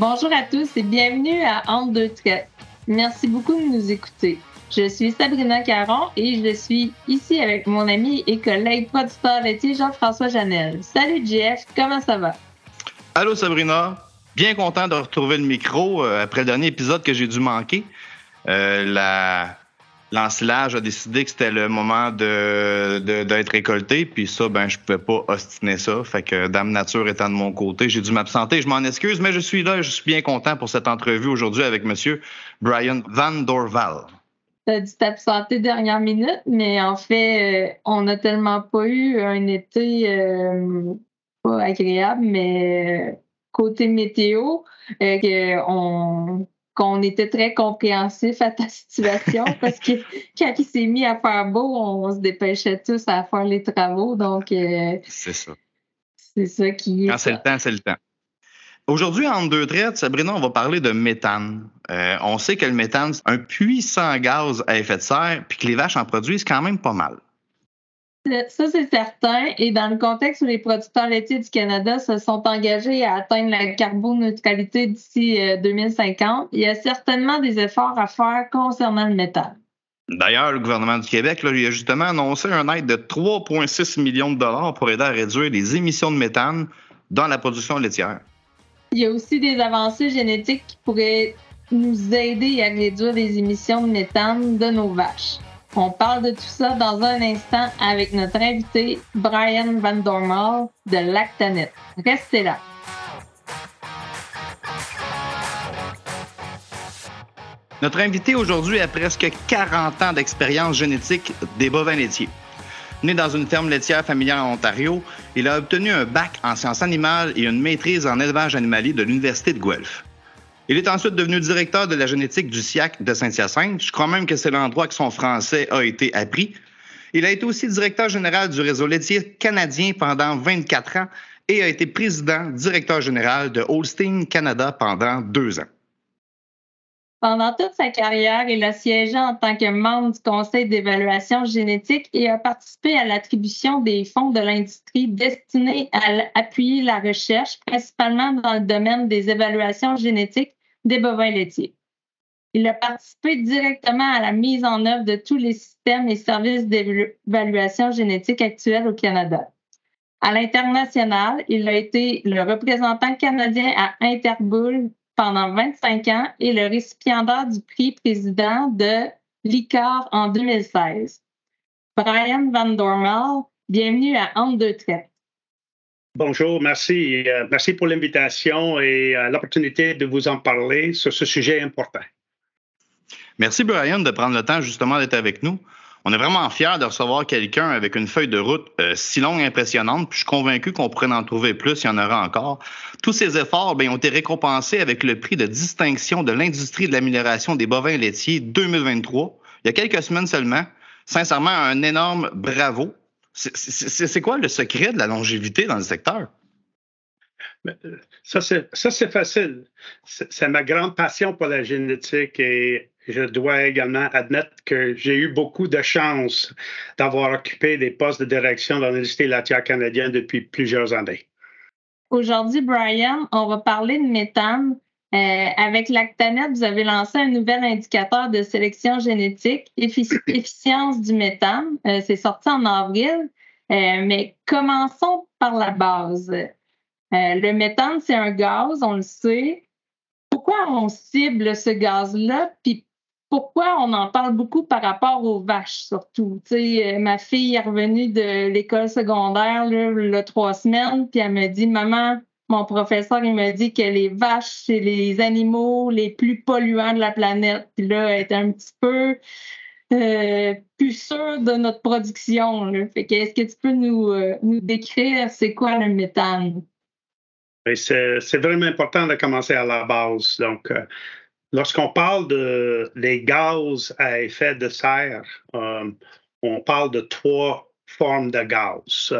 Bonjour à tous et bienvenue à Entre deux traits. Merci beaucoup de nous écouter. Je suis Sabrina Caron et je suis ici avec mon ami et collègue producteur laitier Jean-François Janel. Salut Jeff, comment ça va? Allô Sabrina, bien content de retrouver le micro euh, après le dernier épisode que j'ai dû manquer. Euh, la, l'ensilage a décidé que c'était le moment de, d'être récolté, puis ça, ben, je pouvais pas ostiner ça. Fait que Dame Nature étant de mon côté, j'ai dû m'absenter. Je m'en excuse, mais je suis là je suis bien content pour cette entrevue aujourd'hui avec Monsieur Brian Van Dorval. T'as dû t'absenter dernière minute, mais en fait, euh, on n'a tellement pas eu un été euh, pas agréable, mais euh, côté météo, qu'on qu'on était très compréhensif à ta situation parce que quand il s'est mis à faire beau, on, se dépêchait tous à faire les travaux. Donc, euh, c'est ça. C'est ça qui est. Quand c'est le temps, c'est le temps. Aujourd'hui, en deux traites, Sabrina, on va parler de méthane. Euh, on sait que le méthane, c'est un puissant gaz à effet de serre, puis que les vaches en produisent quand même pas mal. Ça, c'est certain. Et dans le contexte où les producteurs laitiers du Canada se sont engagés à atteindre la carboneutralité d'ici 2050, euh, il y a certainement des efforts à faire concernant le méthane. D'ailleurs, le gouvernement du Québec là, il a justement annoncé un aide de 3,6 millions de dollars pour aider à réduire les émissions de méthane dans la production laitière. Il y a aussi des avancées génétiques qui pourraient nous aider à réduire les émissions de méthane de nos vaches. On parle de tout ça dans un instant avec notre invité Brian Van Dormal de Lactanet. Restez là. Notre invité aujourd'hui a presque 40 ans d'expérience génétique des bovins laitiers. Né dans une ferme laitière familiale en Ontario, il a obtenu un bac en sciences animales et une maîtrise en élevage animalier de l'Université de Guelph. Il est ensuite devenu directeur de la génétique du SIAC de Saint-Hyacinthe. Je crois même que c'est l'endroit que son français a été appris. Il a été aussi directeur général du réseau laitier canadien pendant 24 ans et a été président directeur général de Holstein Canada pendant deux ans. Pendant toute sa carrière, il a siégé en tant que membre du conseil d'évaluation génétique et a participé à l'attribution des fonds de l'industrie destinés à appuyer la recherche, principalement dans le domaine des évaluations génétiques des bovins laitiers. Il a participé directement à la mise en œuvre de tous les systèmes et services d'évaluation génétique actuels au Canada. À l'international, il a été le représentant canadien à Interbull pendant 25 ans et le récipiendaire du prix président de l'ICAR en 2016. Brian Van Dormel, bienvenue à Entre deux traits. Bonjour, merci. Euh, merci pour l'invitation et euh, l'opportunité de vous en parler sur ce sujet important. Merci, Brian, de prendre le temps justement d'être avec nous. On est vraiment fiers de recevoir quelqu'un avec une feuille de route euh, si longue et impressionnante, puis je suis convaincu qu'on pourrait en trouver plus, il y en aura encore. Tous ces efforts ont été récompensés avec le prix de distinction de l'industrie de l'amélioration des bovins laitiers 2023, il y a quelques semaines seulement. Sincèrement, un énorme bravo. C'est quoi le secret de la longévité dans le secteur? Euh, ça, c'est facile. C'est ma grande passion pour la génétique et je dois également admettre que j'ai eu beaucoup de chance d'avoir occupé des postes de direction dans l'industrie laitière canadienne depuis plusieurs années. Aujourd'hui, Brian, on va parler de méthane. Euh, avec Lactanet, vous avez lancé un nouvel indicateur de sélection génétique, efficience du méthane. Euh, c'est sorti en avril, euh, mais commençons par la base. le méthane, c'est un gaz, on le sait. Pourquoi on cible ce gaz-là? Puis pourquoi on en parle beaucoup par rapport aux vaches, surtout? sais, ma fille est revenue de l'école secondaire là, trois semaines, puis elle me dit Maman, mon professeur, il me dit que les vaches, c'est les animaux les plus polluants de la planète. Puis là, elle est un petit peu euh, plus de notre production. Est-ce que tu peux nous, euh, nous décrire c'est quoi le méthane? C'est vraiment important de commencer à la base. Donc, euh, lorsqu'on parle de les gaz à effet de serre, on parle de trois formes de gaz.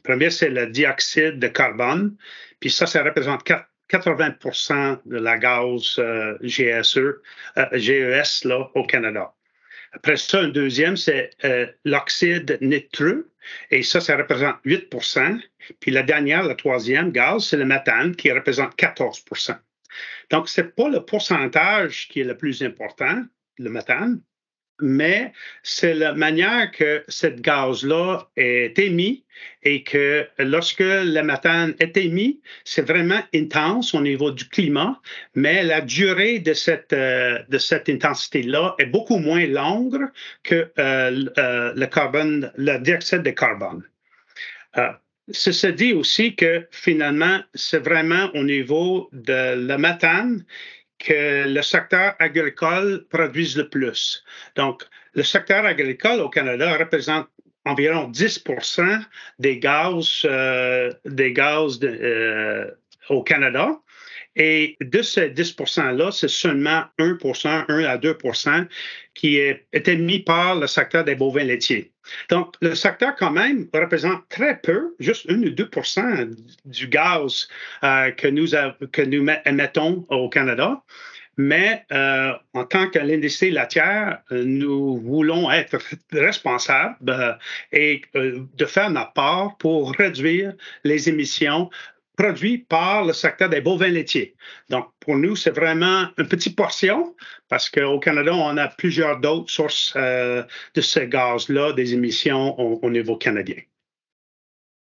Premier, c'est le dioxyde de carbone. Puis ça, ça représente 80% de la gaz euh, GSE, euh, GES là, au Canada. Après ça, un deuxième, c'est euh, l'oxyde nitreux. Et ça, ça représente 8% Puis la dernière, la troisième gaz, c'est le méthane qui représente 14% Donc, ce n'est pas le pourcentage qui est le plus important, le méthane, mais c'est la manière que cette gaz-là est émis et que lorsque le méthane est émis, c'est vraiment intense au niveau du climat, mais la durée de cette, euh, de cette intensité-là est beaucoup moins longue que euh, euh, le carbone, le dioxyde de carbone. Ceci dit aussi que finalement, c'est vraiment au niveau de la méthane que le secteur agricole produise le plus. Donc, le secteur agricole au Canada représente environ 10 des gaz, euh, des gaz euh, au Canada. Et de ces 10% là c'est seulement 1% 1 à 2% qui est, émis par le secteur des bovins laitiers. Donc, le secteur, quand même, représente très peu, juste 1 ou 2% du gaz euh, que, nous émettons au Canada. Mais euh, en tant que l'industrie laitière, euh, nous voulons être responsables et de faire notre part pour réduire les émissions produit par le secteur des bovins laitiers. Donc, pour nous, c'est vraiment une petite portion parce qu'au Canada, on a plusieurs d'autres sources euh, de ce gaz-là, des émissions au, niveau canadien.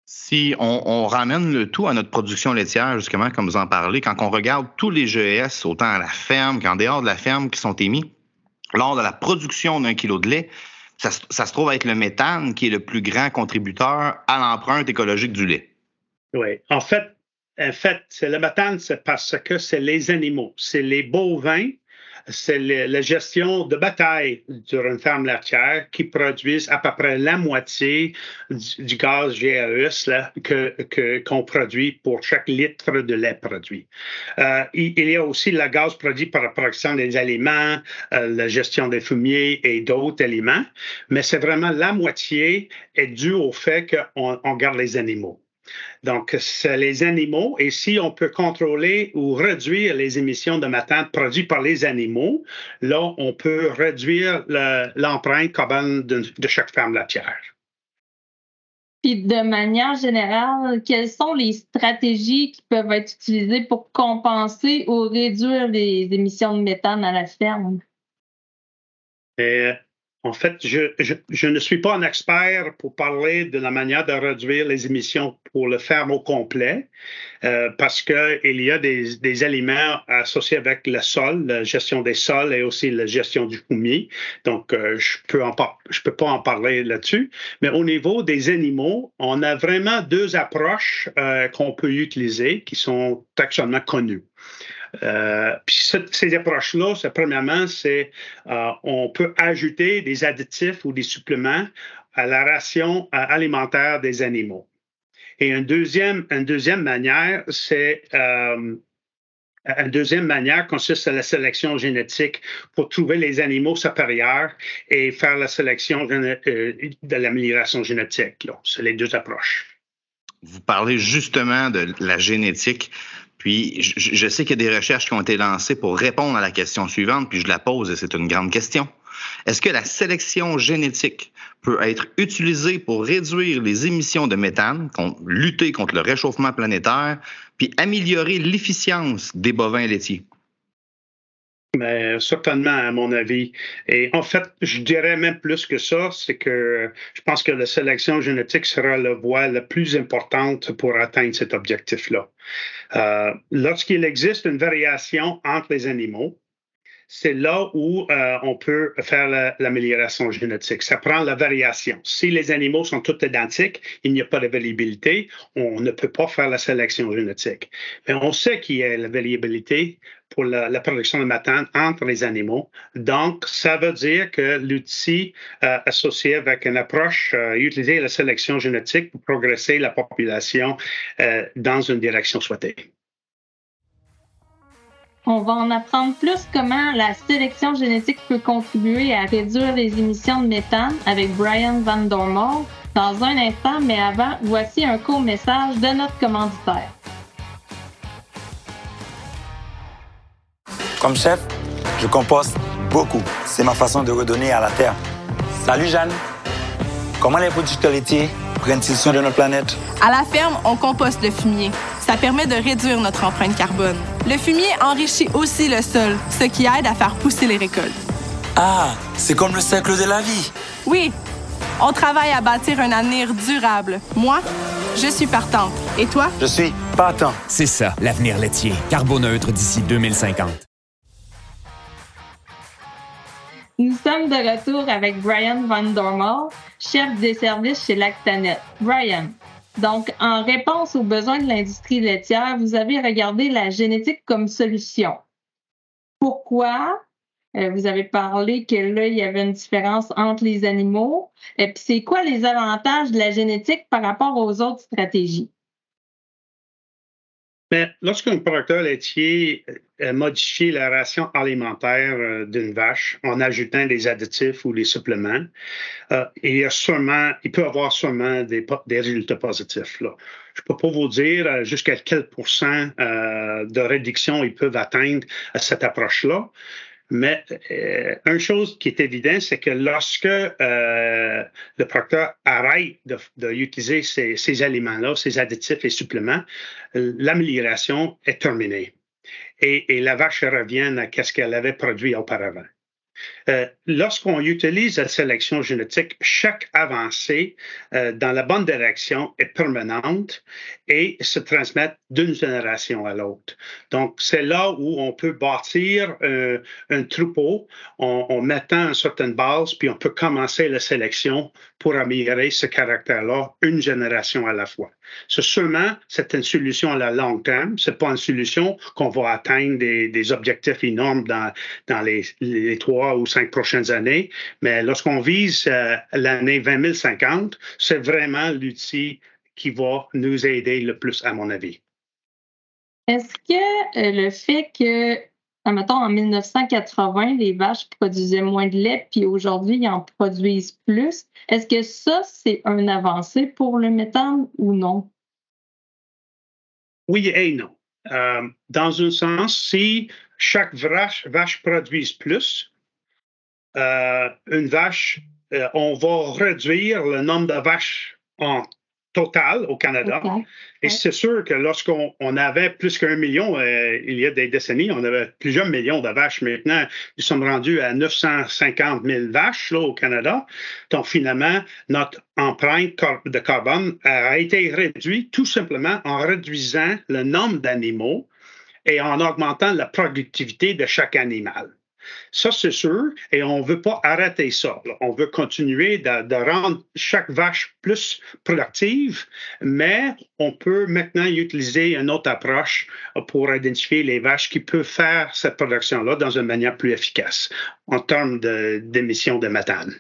Si on, ramène le tout à notre production laitière, justement, comme vous en parlez, quand on regarde tous les GES, autant à la ferme qu'en dehors de la ferme, qui sont émis lors de la production d'un kilo de lait, ça, ça se trouve être le méthane qui est le plus grand contributeur à l'empreinte écologique du lait. Oui. En fait, en fait, c'est le méthane, c'est parce que c'est les animaux, c'est les bovins, c'est la gestion de bataille sur une ferme laitière qui produisent à peu près la moitié du, gaz GAES que, qu'on produit pour chaque litre de lait produit. Euh, il, y a aussi le gaz produit par la production des aliments, euh, la gestion des fumiers et d'autres éléments, mais c'est vraiment la moitié est due au fait qu'on garde les animaux. Donc, c'est les animaux. Et si on peut contrôler ou réduire les émissions de méthane produites par les animaux, là, on peut réduire l'empreinte carbone de, chaque ferme laitière. Puis de manière générale, quelles sont les stratégies qui peuvent être utilisées pour compenser ou réduire les émissions de méthane à la ferme? Euh, en fait, je, ne suis pas un expert pour parler de la manière de réduire les émissions pour le ferme au complet, euh, parce qu'il y a des, des, éléments associés avec le sol, la gestion des sols et aussi la gestion du fumier. Donc, euh, je peux je peux pas en parler là-dessus. Mais au niveau des animaux, on a vraiment deux approches euh, qu'on peut utiliser qui sont actuellement connues. Euh, puis ces approches-là, premièrement, c'est euh, on peut ajouter des additifs ou des suppléments à la ration euh, alimentaire des animaux. Et une deuxième, deuxième manière, c'est une deuxième manière consiste à la sélection génétique pour trouver les animaux supérieurs et faire la sélection de l'amélioration génétique. C'est les deux approches. Vous parlez justement de la génétique. Puis, je, sais qu'il y a des recherches qui ont été lancées pour répondre à la question suivante, puis je la pose et c'est une grande question. Est-ce que la sélection génétique peut être utilisée pour réduire les émissions de méthane, lutter contre le réchauffement planétaire, puis améliorer l'efficience des bovins laitiers? Mais certainement, à mon avis. Et en fait, je dirais même plus que ça, c'est que je pense que la sélection génétique sera la voie la plus importante pour atteindre cet objectif-là. Euh, lorsqu'il existe une variation entre les animaux, c'est là où euh, on peut faire l'amélioration génétique. Ça prend la variation. Si les animaux sont tous identiques, il n'y a pas de variabilité, on ne peut pas faire la sélection génétique. Mais on sait qu'il y a la variabilité pour la, production de méthane entre les animaux. Donc, ça veut dire que l'outil euh, associé avec une approche, euh, utiliser la sélection génétique pour progresser la population dans une direction souhaitée. On va en apprendre plus comment la sélection génétique peut contribuer à réduire les émissions de méthane avec Brian Van Dormol dans un instant, mais avant, voici un court message de notre commanditaire. Comme chef, je composte beaucoup. C'est ma façon de redonner à la terre. Salut Jeanne. Comment les producteurs laitiers soin de notre planète? À la ferme, on composte le fumier. Ça permet de réduire notre empreinte carbone. Le fumier enrichit aussi le sol, ce qui aide à faire pousser les récoltes. Ah, c'est comme le cercle de la vie. Oui, on travaille à bâtir un avenir durable. Moi, je suis partante. Et toi? Je suis partant. C'est ça, l'avenir laitier. Carboneutre d'ici 2050. Nous sommes de retour avec Brian Van Dormal, chef des services chez Lactanet. Brian, donc en réponse aux besoins de l'industrie laitière, vous avez regardé la génétique comme solution. Pourquoi? Euh, vous avez parlé que là, il y avait une différence entre les animaux. Et puis, c'est quoi les avantages de la génétique par rapport aux autres stratégies? Mais lorsqu'un producteur laitier a modifié la ration alimentaire euh, d'une vache en ajoutant des additifs ou des suppléments, euh, il, y a il peut avoir sûrement des, résultats positifs. Je ne peux pas vous dire euh, jusqu'à quel pourcent de réduction ils peuvent atteindre à cette approche-là, mais euh, une chose qui est évidente, c'est que lorsque euh, le procteur arrête d'utiliser ces, ces aliments-là, ces additifs et suppléments, l'amélioration est terminée. Et, et, la vache revient à ce qu'elle avait produit auparavant. Euh, lorsqu'on utilise la sélection génétique, chaque avancée euh, dans la bonne direction est permanente et se transmet d'une génération à l'autre. Donc, c'est là où on peut bâtir euh, un troupeau en, mettant une certaine base, puis on peut commencer la sélection pour améliorer ce caractère-là une génération à la fois. C'est seulement, c'est une solution à long terme. C'est pas une solution qu'on va atteindre des, objectifs énormes dans, les trois ou cinq prochaines années. Mais lorsqu'on vise euh, l'année 2050, c'est vraiment l'outil qui va nous aider le plus, à mon avis. Est-ce que euh, le fait que, mettons, en 1980, les vaches produisaient moins de lait, puis aujourd'hui, ils en produisent plus, est-ce que ça, c'est un avancé pour le méthane ou non? Oui et non. Euh, dans un sens, si chaque vache, vache produise plus, euh, une vache, euh, on va réduire le nombre de vaches en total au Canada. Et c'est sûr que lorsqu'on avait plus qu'un million, euh, il y a des décennies, on avait plusieurs millions de vaches. Maintenant, nous sommes rendus à 950 000 vaches là, au Canada. Donc, finalement, notre empreinte de carbone a été réduite tout simplement en réduisant le nombre d'animaux et en augmentant la productivité de chaque animal. Ça, c'est sûr, et on ne veut pas arrêter ça. On veut continuer de, rendre chaque vache plus productive, mais on peut maintenant utiliser une autre approche pour identifier les vaches qui peuvent faire cette production-là dans une manière plus efficace en termes d'émissions de, méthane.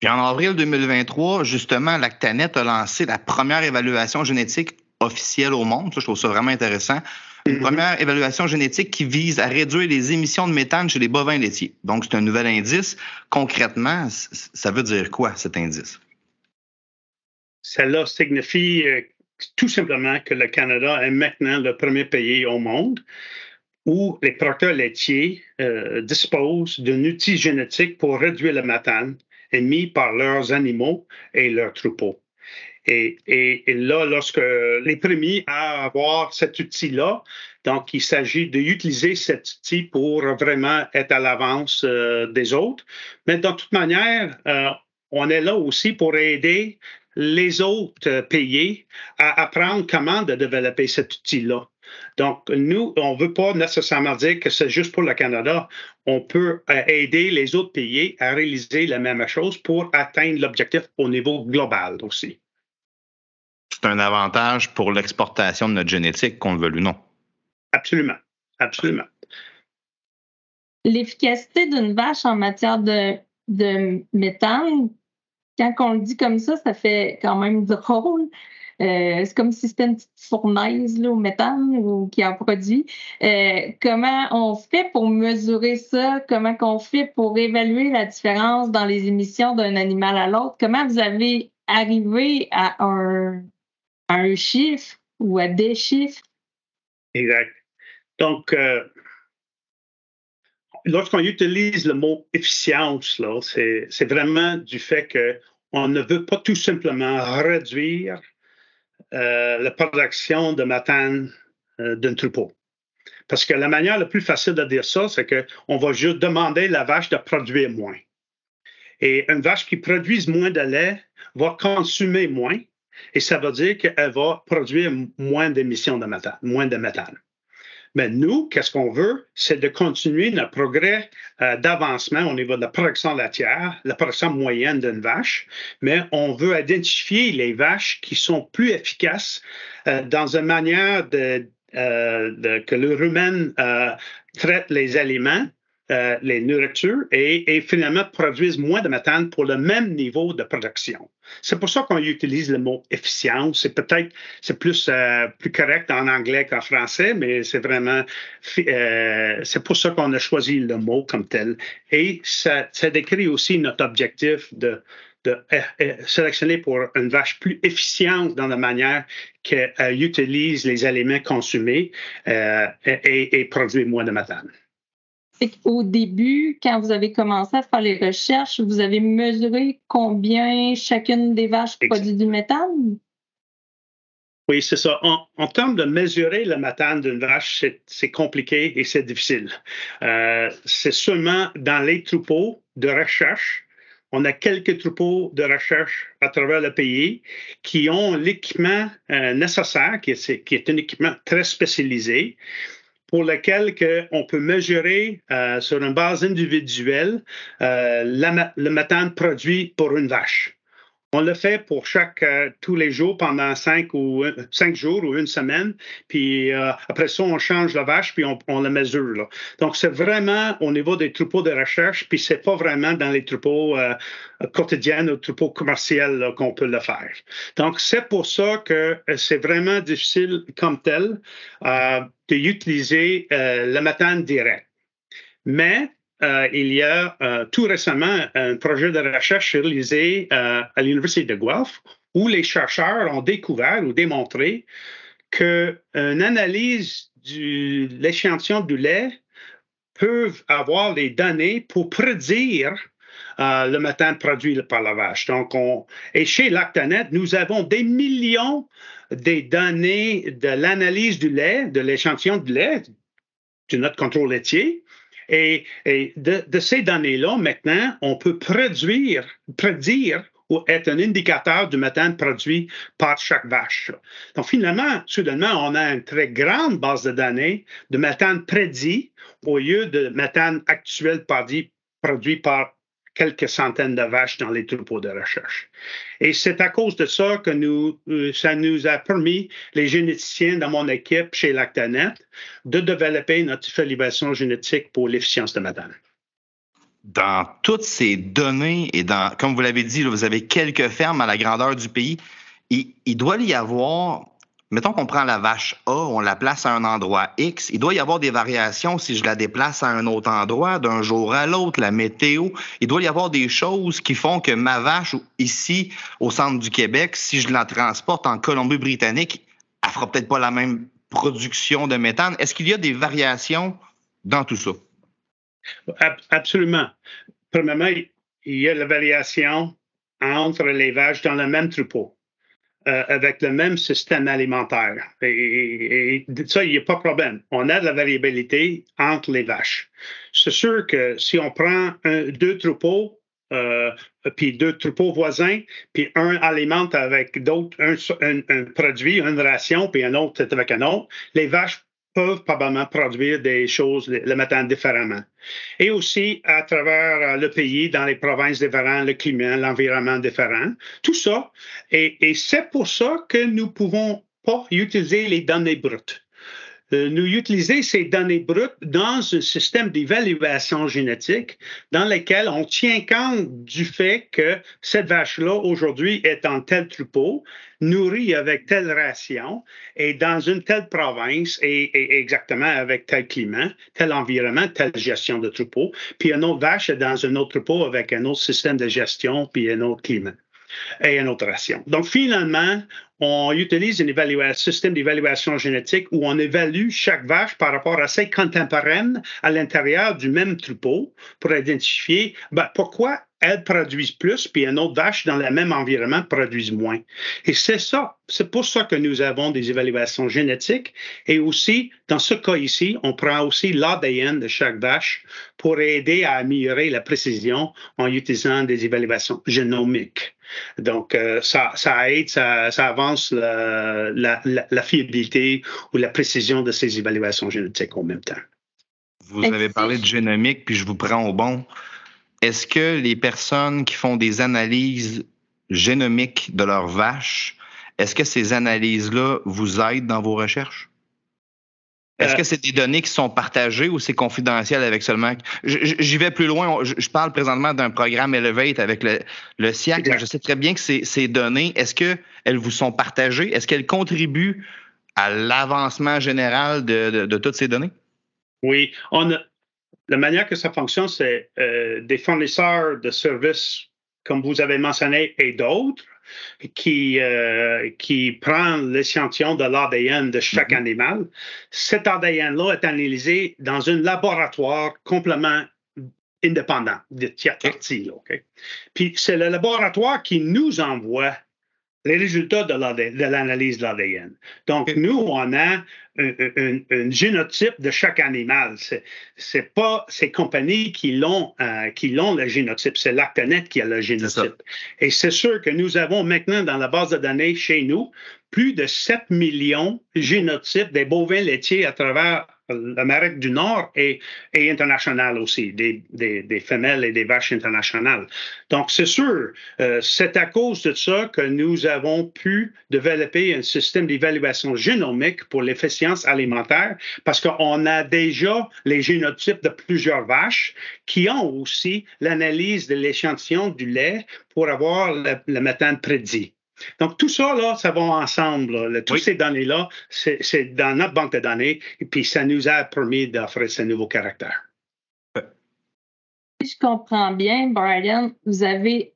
Puis en avril 2023, justement, Lactanet a lancé la première évaluation génétique officielle au monde. je trouve ça vraiment intéressant une première évaluation génétique qui vise à réduire les émissions de méthane chez les bovins laitiers. Donc, c'est un nouvel indice. Concrètement, ça veut dire quoi, cet indice? Cela signifie euh, tout simplement que le Canada est maintenant le premier pays au monde où les producteurs laitiers euh, disposent d'un outil génétique pour réduire le méthane émis par leurs animaux et leurs troupeaux. Et, là, lorsque les premiers à avoir cet outil-là, donc il s'agit d'utiliser cet outil pour vraiment être à l'avance euh, des autres. Mais de toute manière, euh, on est là aussi pour aider les autres pays à apprendre comment de développer cet outil-là. Donc, nous, on ne veut pas nécessairement dire que c'est juste pour le Canada. On peut euh, aider les autres pays à réaliser la même chose pour atteindre l'objectif au niveau global aussi c'est un avantage pour l'exportation de notre génétique, qu'on le veuille ou non. Absolument. Absolument. L'efficacité d'une vache en matière de, méthane, quand on le dit comme ça, ça fait quand même drôle. Euh, c'est comme si c'était une petite fournaise au méthane ou qui en produit. Euh, comment on fait pour mesurer ça? Comment on fait pour évaluer la différence dans les émissions d'un animal à l'autre? Comment vous avez arrivé à un, un chiffre ou à des chiffres. Exact. Donc, euh, lorsqu'on utilise le mot efficience, c'est vraiment du fait qu'on ne veut pas tout simplement réduire la production de matane d'un troupeau. Parce que la manière la plus facile de dire ça, c'est qu'on va juste demander la vache de produire moins. Et une vache qui produise moins de lait va consommer moins, et ça veut dire qu'elle va produire moins d'émissions de méthane, moins de méthane. Mais nous, qu'est-ce qu'on veut? C'est de continuer notre progrès euh, d'avancement au niveau de la production laitière, la production moyenne d'une vache, mais on veut identifier les vaches qui sont plus efficaces euh, dans une manière euh, que le rumen traite les aliments euh, les nourritures et, finalement produisent moins de méthane pour le même niveau de production. C'est pour ça qu'on utilise le mot efficience. C'est peut-être c'est plus euh, plus correct en anglais qu'en français, mais c'est vraiment euh, c'est pour ça qu'on a choisi le mot comme tel. Et ça, ça décrit aussi notre objectif de de sélectionner pour une vache plus efficiente dans la manière qu'elle utilise les aliments consumés et, et produit moins de méthane c'est qu'au début, quand vous avez commencé à faire les recherches, vous avez mesuré combien chacune des vaches produit du méthane? Oui, c'est ça. En, termes de mesurer le méthane d'une vache, c'est compliqué et c'est difficile. Euh, c'est seulement dans les troupeaux de recherche. On a quelques troupeaux de recherche à travers le pays qui ont l'équipement euh, nécessaire, qui est, qui est un équipement très spécialisé, pour lequel on peut mesurer euh, sur une base individuelle euh, le méthane produit pour une vache. On le fait pour chaque, euh, tous les jours pendant cinq, ou, cinq jours ou une semaine. Puis euh, après ça, on change la vache puis on, la mesure. Donc, c'est vraiment au niveau des troupeaux de recherche, puis c'est pas vraiment dans les troupeaux euh, quotidiens ou troupeaux commerciaux qu'on peut le faire. Donc, c'est pour ça que c'est vraiment difficile comme tel d'utiliser le méthane direct. Mais euh, il y a euh, tout récemment un projet de recherche réalisé euh, à l'Université de Guelph où les chercheurs ont découvert ou démontré qu'une analyse de l'échantillon du lait peut avoir des données pour prédire le méthane produit par la vache. Donc, on, et chez Lactanet, nous avons des millions de données de l'analyse du lait, de l'échantillon du lait, de notre contrôle laitier, et, de, ces données-là, maintenant, on peut produire, prédire ou être un indicateur du méthane produit par chaque vache. Donc, finalement, soudainement, on a une très grande base de données de méthane prédit au lieu de méthane actuel produit par quelques centaines de vaches dans les troupeaux de recherche. Et c'est à cause de ça que nous, euh, ça nous a permis, les généticiens dans mon équipe chez Lactanet, de développer notre évaluation génétique pour l'efficience de madame. Dans toutes ces données et dans, comme vous l'avez dit, vous avez quelques fermes à la grandeur du pays, il doit y avoir mettons qu'on prend la vache A, on la place à un endroit X, il doit y avoir des variations si je la déplace à un autre endroit d'un jour à l'autre, la météo. Il doit y avoir des choses qui font que ma vache ici au centre du Québec, si je la transporte en Colombie-Britannique, elle fera peut-être pas la même production de méthane. Est-ce qu'il y a des variations dans tout ça? Absolument. Premièrement, il y a la variation entre les vaches dans le même troupeau. Euh, avec le même système alimentaire. Et, ça, il n'y a pas de problème. On a de la variabilité entre les vaches. C'est sûr que si on prend deux troupeaux, euh, puis deux troupeaux voisins, puis un alimente avec d'autres, un, un, produit, une ration, puis un autre avec un autre, les vaches peuvent probablement produire des choses, le méthane différemment. Et aussi à travers euh, le pays, dans les provinces différentes, le climat, l'environnement différent, tout ça. Et, et c'est pour ça que nous pouvons pas utiliser les données brutes. Euh, nous utiliser ces données brutes dans un système d'évaluation génétique dans lequel on tient compte du fait que cette vache-là, aujourd'hui, est en tel troupeau, nourrie avec telle ration et dans une telle province et, exactement avec tel climat, tel environnement, telle gestion de troupeau, puis une autre vache est dans un autre troupeau avec un autre système de gestion puis un autre climat. Et une autre ration. Donc, finalement, on utilise un système d'évaluation génétique où on évalue chaque vache par rapport à ses contemporaines à l'intérieur du même troupeau pour identifier ben, pourquoi elles produisent plus, puis une autre vache dans le même environnement produisent moins. Et c'est ça, c'est pour ça que nous avons des évaluations génétiques. Et aussi, dans ce cas ici, on prend aussi l'ADN de chaque vache pour aider à améliorer la précision en utilisant des évaluations génomiques. Donc, euh, ça, ça, aide, ça, ça avance la, la, la, fiabilité ou la précision de ces évaluations génétiques en même temps. Vous avez parlé de génomique, puis je vous prends au bon. Est-ce que les personnes qui font des analyses génomiques de leurs vaches, est-ce que ces analyses-là vous aident dans vos recherches? Est-ce euh, que c'est des données qui sont partagées ou c'est confidentiel avec seulement. J'y vais plus loin. Je parle présentement d'un programme Elevate avec le, le SIAC. Je sais très bien que ces, ces données, est-ce qu'elles vous sont partagées? Est-ce qu'elles contribuent à l'avancement général de, de, toutes ces données? Oui. On la manière que ça fonctionne, c'est euh, des fournisseurs de services, comme vous avez mentionné, et d'autres qui, euh, qui prend l'échantillon de l'ADN de chaque mm-hmm. animal. Cet ADN-là est analysé dans un laboratoire complètement indépendant de tiers partie. Puis c'est le laboratoire qui nous envoie les résultats de l'analyse de l'ADN. Donc, nous, on a un, génotype de chaque animal. C'est pas ces compagnies qui l'ont euh, qui l'ont le génotype, c'est l'Actanet qui a le génotype. Et c'est sûr que nous avons maintenant dans la base de données chez nous plus de 7 millions de génotypes des bovins laitiers à travers l'Amérique du Nord et, et internationale aussi, des, des, des, femelles et des vaches internationales. Donc, c'est sûr, euh, c'est à cause de ça que nous avons pu développer un système d'évaluation génomique pour l'efficience alimentaire parce qu'on a déjà les génotypes de plusieurs vaches qui ont aussi l'analyse de l'échantillon du lait pour avoir le, le méthane prédit. Donc, tout ça, là, ça va ensemble. Toutes ces données-là, c'est dans notre banque de données, et puis ça nous a permis d'offrir ce nouveau caractère. Si je comprends bien, Brian, vous avez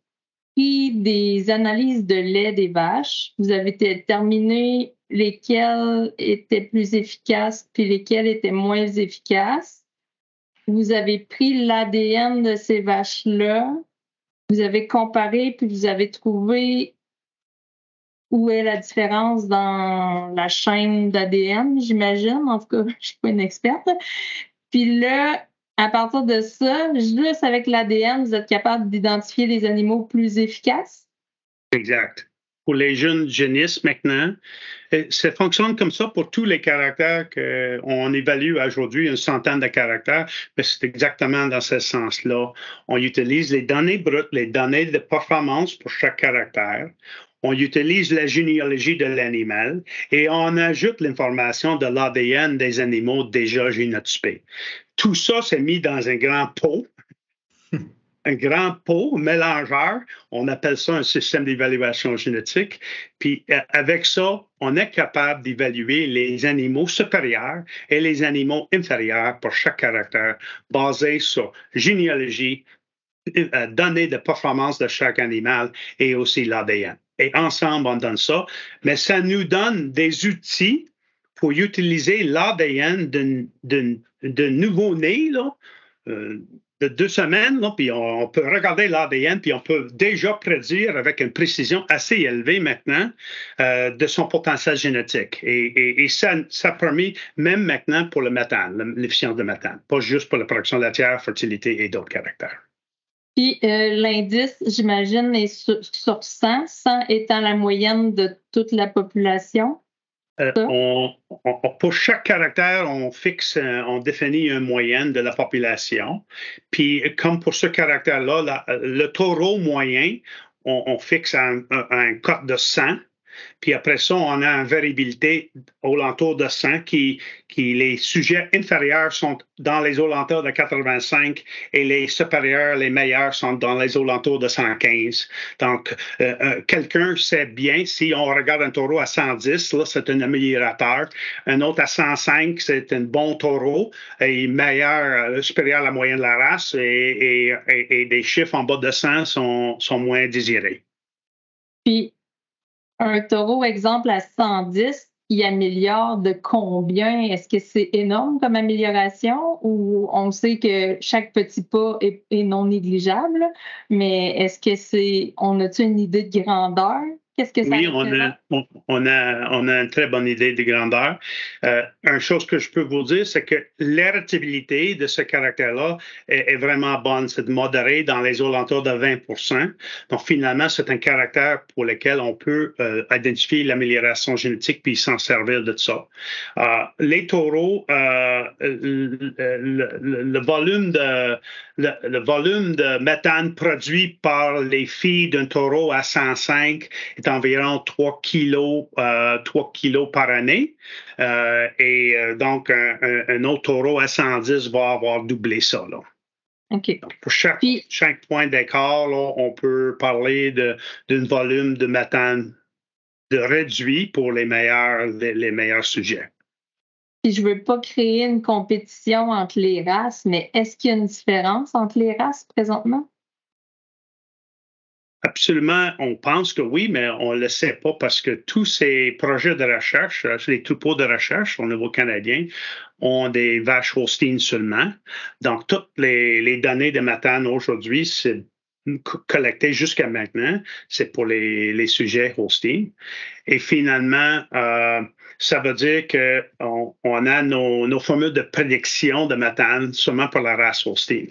pris des analyses de lait des vaches, vous avez déterminé lesquelles étaient plus efficaces puis lesquelles étaient moins efficaces. Vous avez pris l'ADN de ces vaches-là, vous avez comparé puis vous avez trouvé où est la différence dans la chaîne d'ADN, j'imagine. En tout cas, je ne suis pas une experte. Puis là, à partir de ça, juste avec l'ADN, vous êtes capable d'identifier les animaux plus efficaces? Exact. Pour les jeunes génistes maintenant, ça fonctionne comme ça pour tous les caractères qu'on évalue aujourd'hui, une centaine de caractères, mais c'est exactement dans ce sens-là. On utilise les données brutes, les données de performance pour chaque caractère on utilise la généalogie de l'animal et on ajoute l'information de l'ADN des animaux déjà génotypés. Tout ça, s'est mis dans un grand pot, un grand pot mélangeur. On appelle ça un système d'évaluation génétique. Puis euh, avec ça, on est capable d'évaluer les animaux supérieurs et les animaux inférieurs pour chaque caractère basé sur généalogie, euh, données de performance de chaque animal et aussi l'ADN et ensemble, on donne ça. Mais ça nous donne des outils pour utiliser l'ADN d'un nouveau-né, euh, de deux semaines, puis on, peut regarder l'ADN, puis on peut déjà prédire avec une précision assez élevée maintenant euh, de son potentiel génétique. Et, ça, permis, même maintenant pour le méthane, l'efficience de méthane, pas juste pour la production laitière, fertilité et d'autres caractères. Puis euh, l'indice, j'imagine, est sur, 100, 100 étant la moyenne de toute la population. Euh, pour chaque caractère, on fixe, on définit une moyenne de la population. Puis, comme pour ce caractère-là, le taureau moyen, on, fixe un, un, un, code de 100. Puis après ça, on a une variabilité au l'entour de 100 qui, les sujets inférieurs sont dans les alentours de 85 et les supérieurs, les meilleurs, sont dans les alentours de 115. Donc, euh, quelqu'un sait bien, si on regarde un taureau à 110, là, c'est un améliorateur. Un autre à 105, c'est un bon taureau et meilleur, euh, supérieur à la moyenne de la race et, des chiffres en bas de 100 sont, sont moins désirés. Puis, un taureau, exemple, à 110, il améliore de combien? Est-ce que c'est énorme comme amélioration ou on sait que chaque petit pas est, non négligeable, mais est-ce que c'est, on a-tu une idée de grandeur? Qu'est-ce que ça Oui, on a, on, a, on a une très bonne idée de grandeur. Euh, une chose que je peux vous dire, c'est que l'héritabilité de ce caractère-là est, vraiment bonne. C'est modéré dans les alentours de 20% Donc, finalement, c'est un caractère pour lequel on peut euh, identifier l'amélioration génétique puis s'en servir de ça. Euh, les taureaux, le, le, volume de, le, volume de méthane produit par les filles d'un taureau à 105 est environ 3 kilos, 3 euh, kilos par année. Euh, et euh, donc, un, autre taureau à 110 va avoir doublé ça. Là. pour chaque, chaque point d'écart, on peut parler d'un volume de méthane de réduit pour les meilleurs, les meilleurs sujets je ne veux pas créer une compétition entre les races, mais est-ce qu'il y a une différence entre les races présentement? Absolument, on pense que oui, mais on ne le sait pas parce que tous ces projets de recherche, euh, les troupeaux de recherche au niveau canadien, ont des vaches Holstein seulement. Donc, toutes les, données de Matane aujourd'hui, c'est collecté jusqu'à maintenant, c'est pour les, sujets Holstein. Et finalement, euh, ça veut dire qu'on on a nos, nos, formules de prédiction de Matane seulement pour la race Holstein.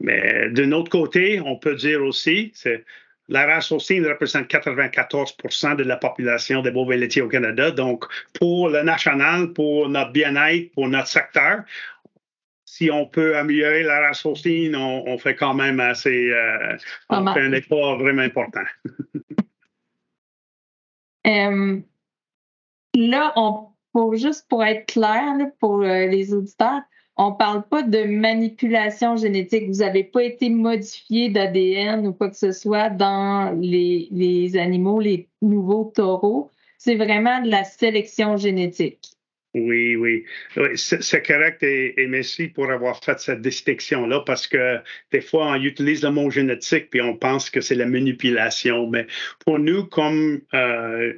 Mais d'un autre côté, on peut dire aussi, c'est la race Holstein représente 94% de la population des bovins laitiers au Canada. Donc, pour le national, pour notre bien-être, pour notre secteur, si on peut améliorer la race Holstein, on, fait quand même assez. Euh, on fait un effort vraiment important. Euh, là, on, pour, juste pour être clair pour euh, les auditeurs, on ne parle pas de manipulation génétique. Vous n'avez pas été modifié d'ADN ou quoi que ce soit dans les, animaux, les nouveaux taureaux. C'est vraiment de la sélection génétique. Oui, oui. c'est correct et, merci pour avoir fait cette distinction-là parce que des fois, on utilise le mot génétique puis on pense que c'est la manipulation. Mais pour nous, comme, euh,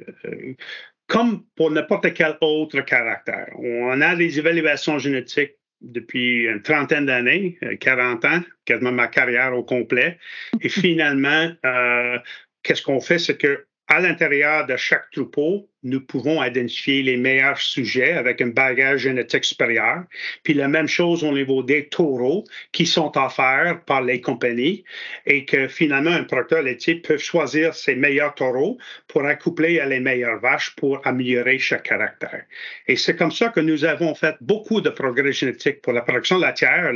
comme pour n'importe quel autre caractère, on a des évaluations génétiques depuis une trentaine d'années, 40 euh, ans, quasiment ma carrière au complet. Et finalement, euh, qu'est-ce qu'on fait? C'est que à l'intérieur de chaque troupeau, nous pouvons identifier les meilleurs sujets avec un bagage génétique supérieur. Puis la même chose au niveau des taureaux qui sont offerts par les compagnies et que finalement un producteur laitier peut choisir ses meilleurs taureaux pour accoupler à les meilleures vaches pour améliorer chaque caractère. Et c'est comme ça que nous avons fait beaucoup de progrès génétiques pour la production laitière,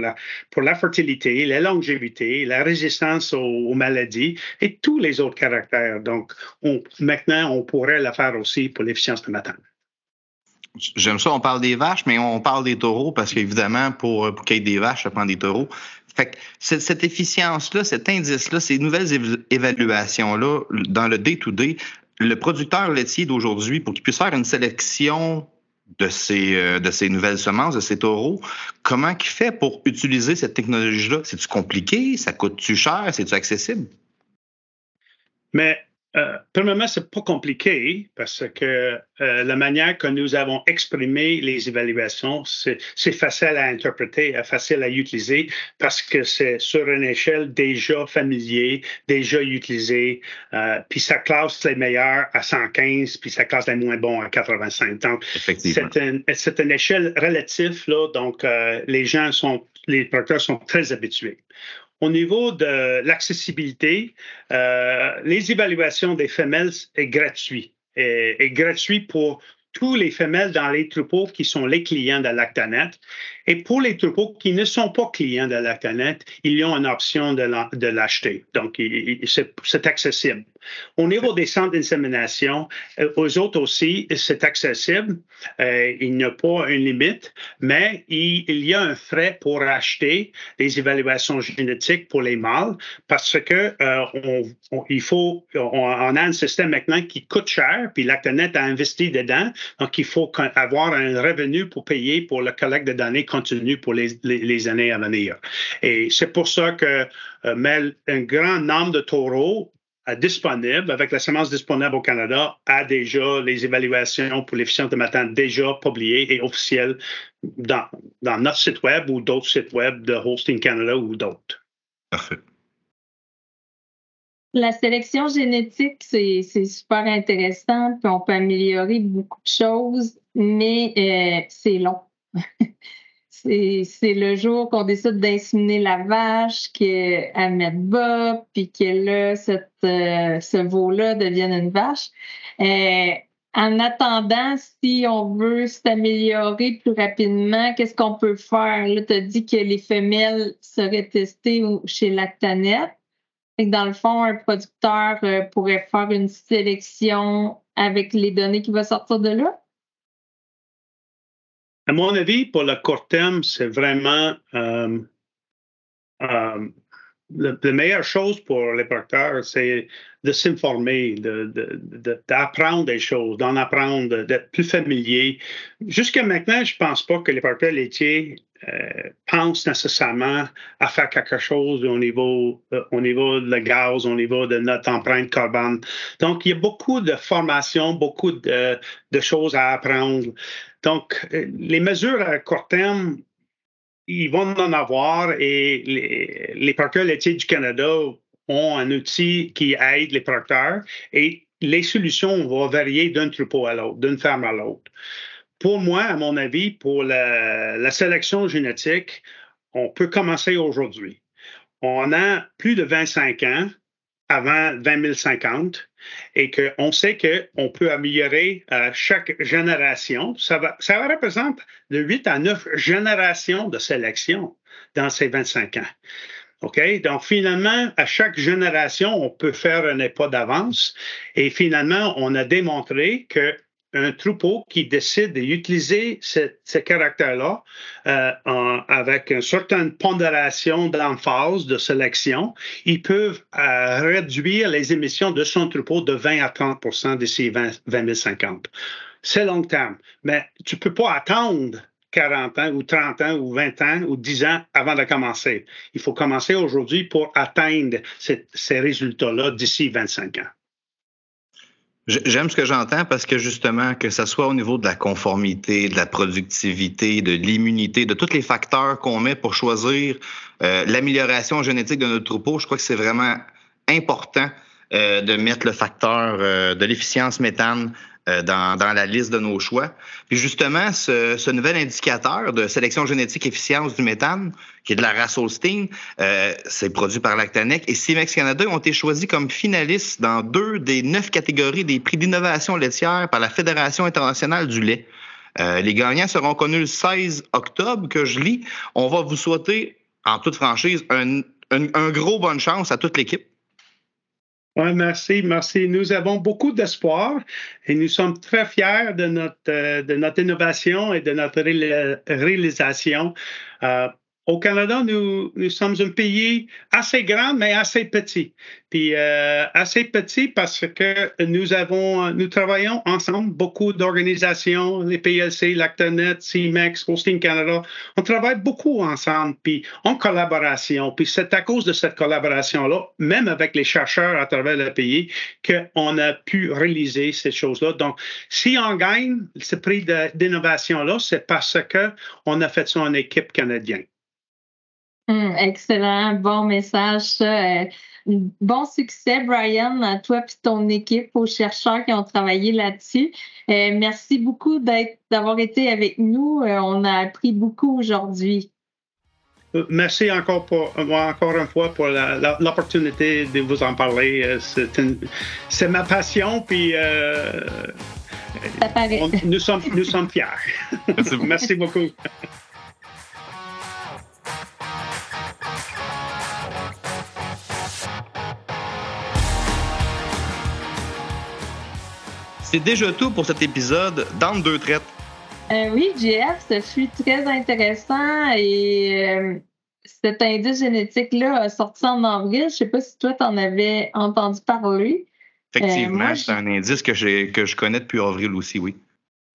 pour la fertilité, la longévité, la résistance aux, maladies et tous les autres caractères. Donc maintenant, on pourrait le faire aussi pour l'efficience de matin. J'aime ça, on parle des vaches, mais on parle des taureaux parce qu'évidemment, pour, pour qu'il y ait des vaches, ça prend des taureaux. Fait que cette, efficience-là, cet indice-là, ces nouvelles évaluations-là, dans le day-to-day, le producteur laitier d'aujourd'hui, pour qu'il puisse faire une sélection de ces, euh, de ces nouvelles semences, de ces taureaux, comment il fait pour utiliser cette technologie-là? C'est-tu compliqué? Ça coûte-tu cher? C'est-tu accessible? Mais euh, premièrement, c'est pas compliqué parce que euh, la manière que nous avons exprimé les évaluations, c'est facile à interpréter, facile à utiliser parce que c'est sur une échelle déjà familier, déjà utilisée, euh, puis ça classe les meilleurs à 115, puis ça classe les moins bons à 85. Donc, c'est une échelle relative, là, donc euh, les gens sont, les producteurs sont très habitués. Au niveau de l'accessibilité, euh, les évaluations des femelles est gratuit. Est, gratuit pour tous les femelles dans les troupeaux qui sont les clients de Lactanet. Et pour les troupeaux qui ne sont pas clients de Lactanet, ils ont une option de l'acheter. Donc, c'est accessible. Au niveau des centres d'insémination, euh, aux autres aussi, c'est accessible. Euh, il n'y a pas une limite, mais il, y a un frais pour acheter des évaluations génétiques pour les mâles parce que euh, on, il faut, on, a un système maintenant qui coûte cher, puis Lactanet a investi dedans. Donc, il faut avoir un revenu pour payer pour le collecte de données continue pour les, les, années à venir. Et c'est pour ça que euh, un grand nombre de taureaux disponible, avec la semence disponible au Canada, a déjà les évaluations pour l'efficience de méthane déjà publiées et officielles dans, dans notre site web ou d'autres sites web de Hosting Canada ou d'autres. Parfait. La sélection génétique, c'est super intéressant, puis on peut améliorer beaucoup de choses, mais euh, c'est long. c'est le jour qu'on décide d'inséminer la vache, qu'elle met bas, puis que là, cette, euh, ce veau-là devienne une vache. Euh, en attendant, si on veut s'améliorer plus rapidement, qu'est-ce qu'on peut faire? Là, tu as dit que les femelles seraient testées chez Lactanet. Dans le fond, un producteur euh, pourrait faire une sélection avec les données qui vont sortir de là? À mon avis, pour le court terme, c'est vraiment euh, euh, la, meilleure chose pour les producteurs, c'est de s'informer, d'apprendre de, des choses, d'en apprendre, d'être plus familier. Jusqu'à maintenant, je ne pense pas que les producteurs laitiers euh, pensent nécessairement à faire quelque chose au niveau, au niveau de gaz, au niveau de notre empreinte carbone. Donc, il y a beaucoup de formations, beaucoup de, choses à apprendre. Donc, euh, les mesures à court terme, ils vont en avoir et les, les producteurs laitiers du Canada ont un outil qui aide les producteurs et les solutions vont varier d'un troupeau à l'autre, d'une ferme à l'autre. Pour moi, à mon avis, pour la, sélection génétique, on peut commencer aujourd'hui. On a plus de 25 ans avant 2050 et qu'on sait qu'on peut améliorer euh, chaque génération. Ça, va, ça représente de 8 à 9 générations de sélection dans ces 25 ans. OK? Donc, finalement, à chaque génération, on peut faire un pas d'avance. Et finalement, on a démontré que un troupeau qui décide d'utiliser ce, caractère-là euh, avec une certaine pondération d'emphase, de sélection, ils peuvent euh, réduire les émissions de son troupeau de 20 à 30% d'ici 20, 2050. C'est long terme, mais tu peux pas attendre 40 ans ou 30 ans ou 20 ans ou 10 ans avant de commencer. Il faut commencer aujourd'hui pour atteindre ces résultats-là d'ici 25 ans. J'aime ce que j'entends parce que justement, que ce soit au niveau de la conformité, de la productivité, de l'immunité, de tous les facteurs qu'on met pour choisir euh, l'amélioration génétique de notre troupeau, je crois que c'est vraiment important euh, de mettre le facteur euh, de l'efficience méthane dans, dans, la liste de nos choix. Puis justement, ce, ce, nouvel indicateur de sélection génétique efficience du méthane, qui est de la race Holstein, euh, c'est produit par Lactanec et CIMEX Canada ont été choisis comme finalistes dans deux des neuf catégories des prix d'innovation laitière par la Fédération internationale du lait. Euh, les gagnants seront connus le 16 octobre, que je lis. On va vous souhaiter, en toute franchise, un, un, un gros bonne chance à toute l'équipe. Oui, merci, merci. Nous avons beaucoup d'espoir et nous sommes très fiers de notre, euh, de notre innovation et de notre réalisation. Euh, au Canada, nous, nous sommes un pays assez grand, mais assez petit. Puis euh, assez petit parce que nous avons, nous travaillons ensemble, beaucoup d'organisations, les PLC, Lactanet, CIMEX, Hosting Canada. On travaille beaucoup ensemble, puis en collaboration. Puis c'est à cause de cette collaboration-là, même avec les chercheurs à travers le pays, qu'on a pu réaliser ces choses-là. Donc, si on gagne ce prix d'innovation-là, c'est parce qu'on a fait ça en équipe canadienne. Excellent, bon message. Euh, bon succès, Brian, à toi et ton équipe, aux chercheurs qui ont travaillé là-dessus. Euh, merci beaucoup d'avoir été avec nous. Euh, on a appris beaucoup aujourd'hui. Merci encore, pour, encore une fois pour l'opportunité de vous en parler. C'est ma passion, puis nous, sommes, nous sommes fiers. Merci beaucoup. C'est déjà tout pour cet épisode dans deux traites. Euh, oui, JF, ce fut très intéressant et euh, cet indice génétique-là a sorti en avril. Je ne sais pas si toi, tu en avais entendu parler. Effectivement, euh, c'est un indice que, que je connais depuis avril aussi, oui.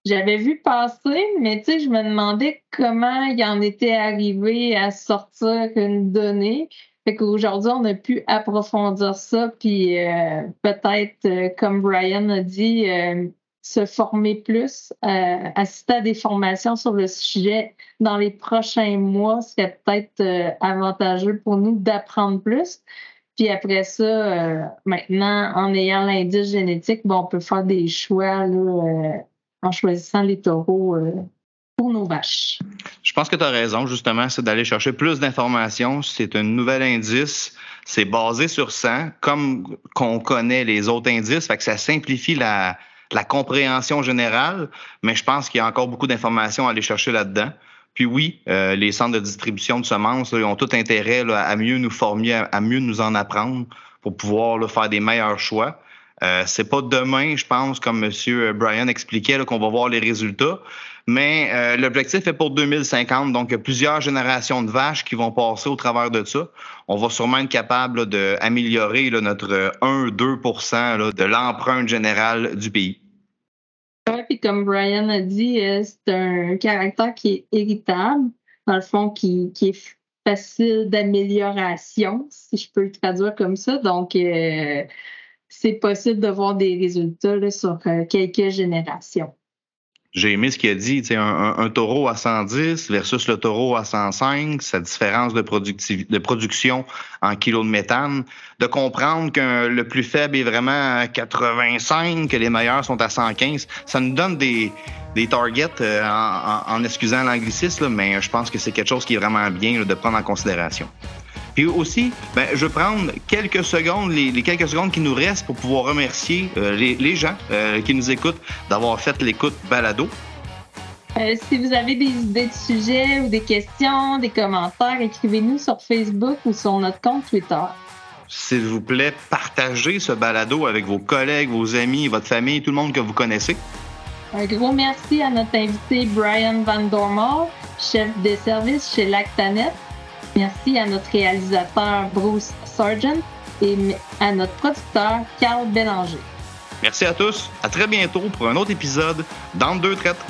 J'avais vu passer, mais tu sais, je me demandais comment il en était arrivé à sortir une donnée. Fait qu'aujourd'hui, on a pu approfondir ça, puis euh, peut-être, euh, comme Brian a dit, euh, se former plus, assister à des formations sur le sujet dans les prochains mois serait peut-être avantageux pour nous d'apprendre plus. Puis après ça, maintenant, en ayant l'indice génétique, bon, on peut faire des choix là, en choisissant les taureaux pour nos vaches. Je pense que tu as raison, justement, c'est d'aller chercher plus d'informations. C'est un nouvel indice. C'est basé sur 100, comme qu'on connaît les autres indices. Fait que ça simplifie la, compréhension générale, mais je pense qu'il y a encore beaucoup d'informations à aller chercher là-dedans. Puis oui, euh, les centres de distribution de semences ont tout intérêt à mieux nous former, à, mieux nous en apprendre pour pouvoir faire des meilleurs choix. Euh, c'est pas demain, je pense, comme M. Brian expliquait, qu'on va voir les résultats, mais euh, l'objectif est pour 2050, donc il y a plusieurs générations de vaches qui vont passer au travers de ça. On va sûrement être capable d'améliorer notre 1-2% de l'empreinte générale du pays. Oui, puis comme Brian a dit, euh, c'est un caractère qui est héritable, dans le fond, qui, est facile d'amélioration, si je peux le traduire comme ça. Donc, euh, c'est possible de voir des résultats sur quelques générations j'ai aimé ce qu'il a dit, un, un, taureau à 110 versus le taureau à 105, sa différence de, de production en kilos de méthane, de comprendre que le plus faible est vraiment à 85, que les meilleurs sont à 115, ça nous donne des, des targets euh, en, en, excusant l'anglicisme, mais je pense que c'est quelque chose qui est vraiment bien de prendre en considération. Puis aussi, ben, je vais prendre quelques secondes, les, quelques secondes qui nous restent pour pouvoir remercier euh, les, gens euh, qui nous écoutent d'avoir fait l'écoute balado. Euh, si vous avez des idées de sujets ou des questions, des commentaires, écrivez-nous sur Facebook ou sur notre compte Twitter. S'il vous plaît, partagez ce balado avec vos collègues, vos amis, votre famille, tout le monde que vous connaissez. Un gros merci à notre invité Brian Van Dormal, chef des services chez Lactanet. Merci à notre réalisateur Bruce Sargent et à notre producteur Carl Bélanger. Merci à tous. À très bientôt pour un autre épisode dans deux traites.